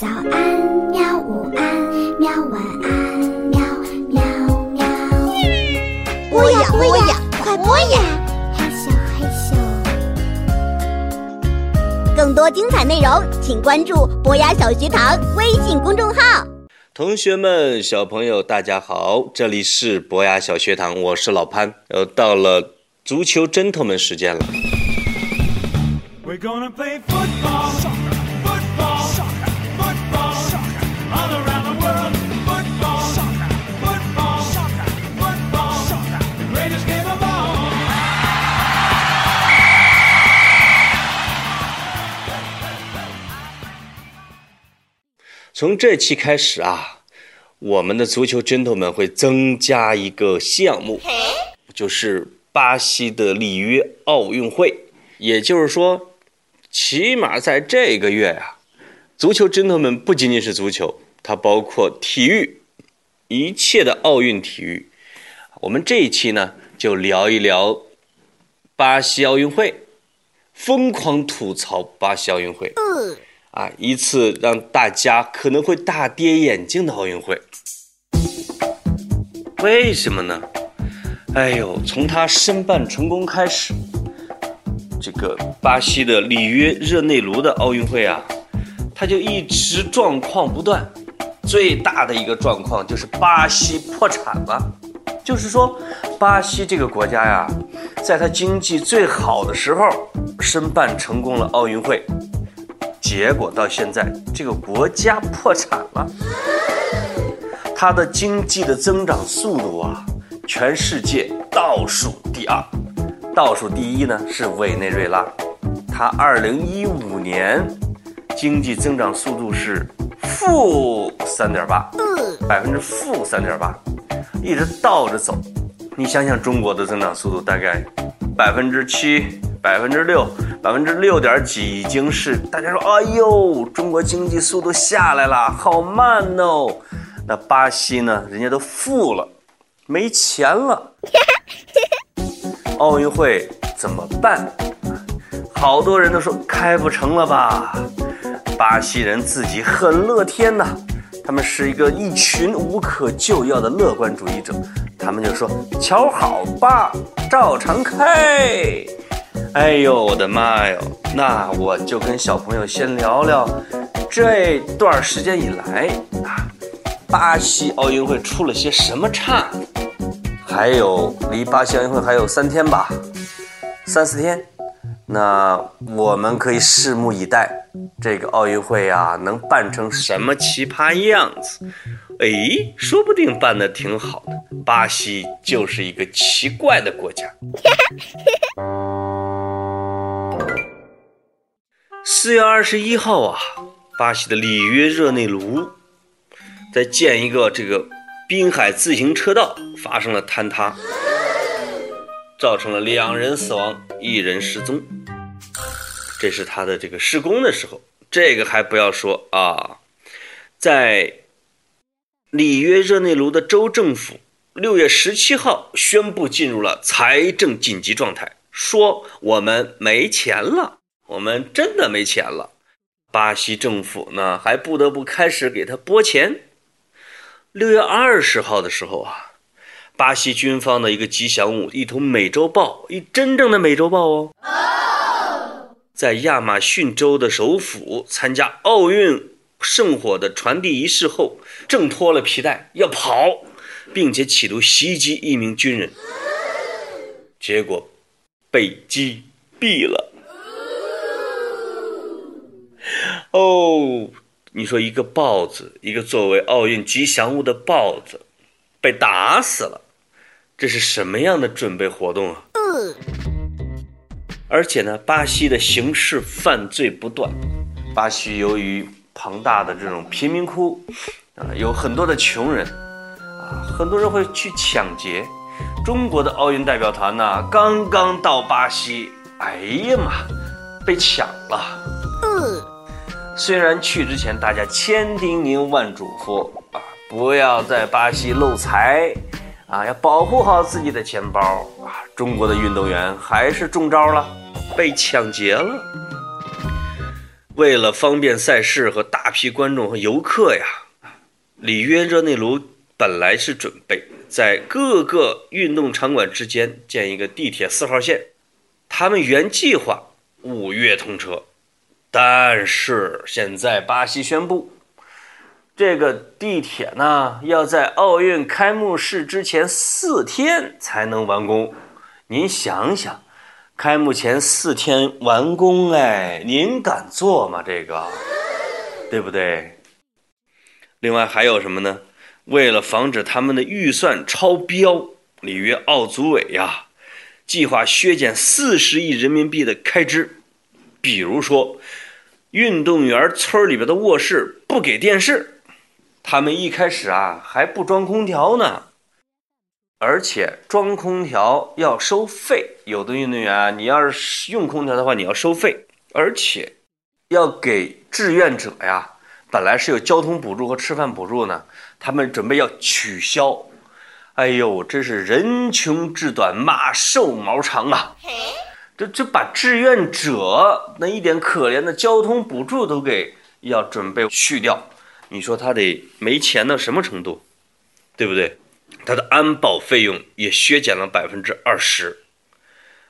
早安喵，午安喵，晚安喵喵喵。播呀播呀，快播呀！嘿咻嘿咻。更多精彩内容，请关注博雅小学堂微信公众号。同学们、小朋友，大家好，这里是博雅小学堂，我是老潘。又到了足球针头们时间了。We're gonna play football, 从这期开始啊，我们的足球针头们会增加一个项目，就是巴西的里约奥运会。也就是说，起码在这个月呀、足球针头们不仅仅是足球，它包括体育，一切的奥运体育。我们这一期呢，就聊一聊巴西奥运会，疯狂吐槽巴西奥运会。啊，一次让大家可能会大跌眼镜的奥运会。为什么呢？哎呦，从他申办成功开始，这个巴西的里约热内卢的奥运会啊，他就一直状况不断。最大的一个状况就是巴西破产了，就是说，巴西这个国家呀，在他经济最好的时候申办成功了奥运会。结果到现在，这个国家破产了，它的经济的增长速度啊，全世界倒数第二，倒数第一呢是委内瑞拉，它二零一五年经济增长速度是负三点八，百分之负三点八，一直倒着走。你想想中国的增长速度大概百分之七、百分之六、百分之六点几，已经是大家说，哎呦，中国经济速度下来了，好慢哦。那巴西呢，人家都富了，没钱了，奥运会怎么办？好多人都说开不成了吧。巴西人自己很乐天呐、他们是一个一群无可救药的乐观主义者，他们就说：“瞧好吧，照常开。”哎呦，我的妈哟！那我就跟小朋友先聊聊这段时间以来啊，巴西奥运会出了些什么岔？还有离巴西奥运会还有三天吧，三四天。那我们可以拭目以待，这个奥运会啊，能办成什么奇葩样子？哎，说不定办得挺好的。巴西就是一个奇怪的国家。四月二十一号啊，巴西的里约热内卢在建一个这个滨海自行车道发生了坍塌，造成了两人死亡，一人失踪。这是他的这个施工的时候，这个还不要说啊，在里约热内卢的州政府六月十七号宣布进入了财政紧急状态，说我们没钱了，我们真的没钱了。巴西政府呢还不得不开始给他拨钱。六月二十号的时候啊，巴西军方的一个吉祥物，一头美洲豹，一真正的美洲豹哦。在亚马逊州的首府参加奥运圣火的传递仪式后，挣脱了皮带要跑，并且企图袭击一名军人，结果被击毙了。哦，你说一个豹子，一个作为奥运吉祥物的豹子，被打死了，这是什么样的准备活动啊？而且呢，巴西的刑事犯罪不断。巴西由于庞大的这种贫民窟，啊，有很多的穷人，啊，很多人会去抢劫。中国的奥运代表团呢，刚刚到巴西，哎呀妈，被抢了。虽然去之前大家千叮咛万嘱咐啊，不要在巴西漏财，啊，要保护好自己的钱包啊。中国的运动员还是中招了，被抢劫了。为了方便赛事和大批观众和游客呀，里约热内卢本来是准备在各个运动场馆之间建一个地铁四号线，他们原计划五月通车，但是现在巴西宣布，这个地铁呢要在奥运开幕式之前四天才能完工。您想想，开幕前四天完工，哎，您敢做吗？这个，对不对？另外还有什么呢？为了防止他们的预算超标，里约奥组委呀，计划削减四十亿人民币的开支。比如说，运动员村里边的卧室不给电视，他们一开始啊还不装空调呢，而且装空调要收费。有的运动员啊，你要是用空调的话，你要收费，而且要给志愿者呀。本来是有交通补助和吃饭补助呢，他们准备要取消。哎呦，真是人穷志短，马瘦毛长啊！这这把志愿者那一点可怜的交通补助都给要准备去掉，你说他得没钱到什么程度，对不对？他的安保费用也削减了百分之二十。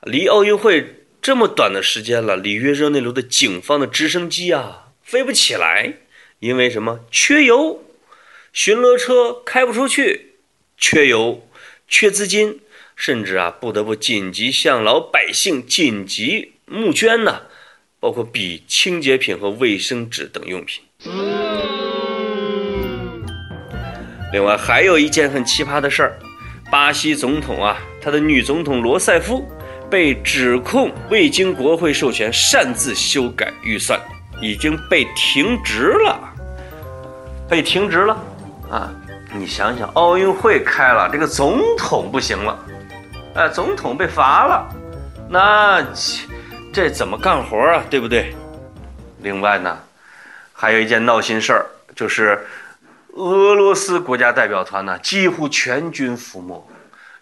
离奥运会这么短的时间了，里约热内卢的警方的直升机啊飞不起来。因为什么？缺油，巡逻车开不出去，缺油，缺资金，甚至啊，不得不紧急向老百姓紧急募捐呢，包括笔、清洁品和卫生纸等用品。另外还有一件很奇葩的事儿，巴西总统啊，他的女总统罗塞夫被指控未经国会授权擅自修改预算，已经被停职了。被停职了，啊！你想想，奥运会开了，这个总统不行了，呃，总统被罚了，那这怎么干活啊？对不对？另外呢，还有一件闹心事儿，就是俄罗斯国家代表团呢几乎全军覆没。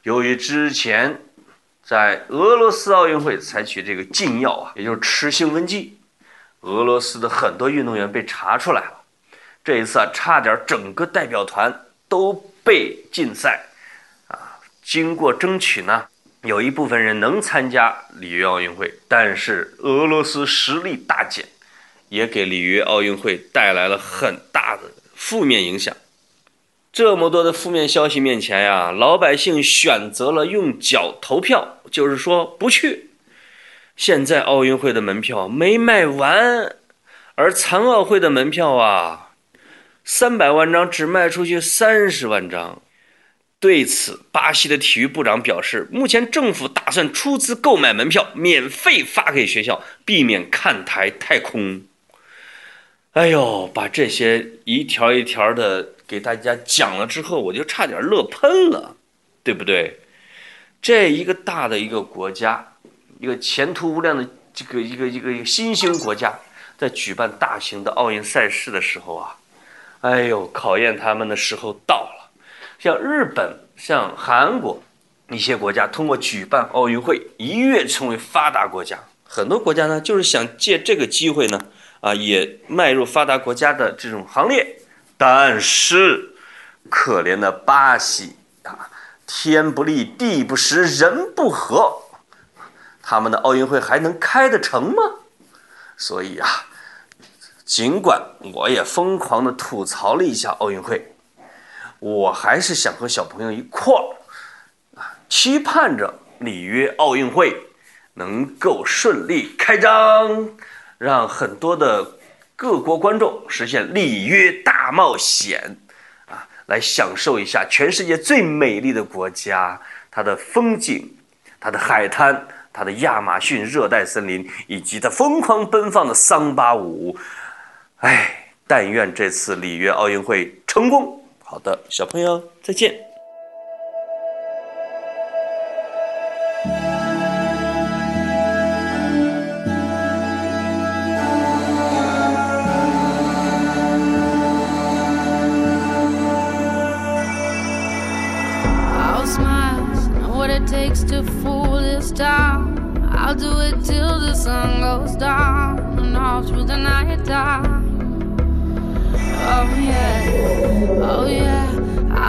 由于之前在俄罗斯奥运会采取这个禁药啊，也就是吃兴奋剂，俄罗斯的很多运动员被查出来了。这一次啊，差点整个代表团都被禁赛，经过争取呢，有一部分人能参加里约奥运会，但是俄罗斯实力大减，也给里约奥运会带来了很大的负面影响。这么多的负面消息面前呀，老百姓选择了用脚投票，就是说不去。现在奥运会的门票没卖完，而残奥会的门票啊。三百万张只卖出去三十万张，对此，巴西的体育部长表示，目前政府打算出资购买门票，免费发给学校，避免看台太空。哎呦，把这些一条一条的给大家讲了之后，我就差点乐喷了，对不对？这一个大的一个国家，一个前途无量的这个一个一个一个新兴国家，在举办大型的奥运赛事的时候啊。哎呦，考验他们的时候到了。像日本、像韩国一些国家，通过举办奥运会一跃成为发达国家。很多国家呢，就是想借这个机会呢，啊，也迈入发达国家的这种行列。但是，可怜的巴西啊，天不利，地不实，人不和，他们的奥运会还能开得成吗？所以啊。尽管我也疯狂的吐槽了一下奥运会，我还是想和小朋友一块儿啊，期盼着里约奥运会能够顺利开张，让很多的各国观众实现里约大冒险啊，来享受一下全世界最美丽的国家，它的风景，它的海滩，它的亚马逊热带森林，以及它疯狂奔放的桑巴舞。哎，但愿这次里约奥运会成功。好的，小朋友再见。I'll smile, know what it takes to fool this town. I'll I'll do it till the sun goes down and all through the night time. Oh yeah, oh yeah.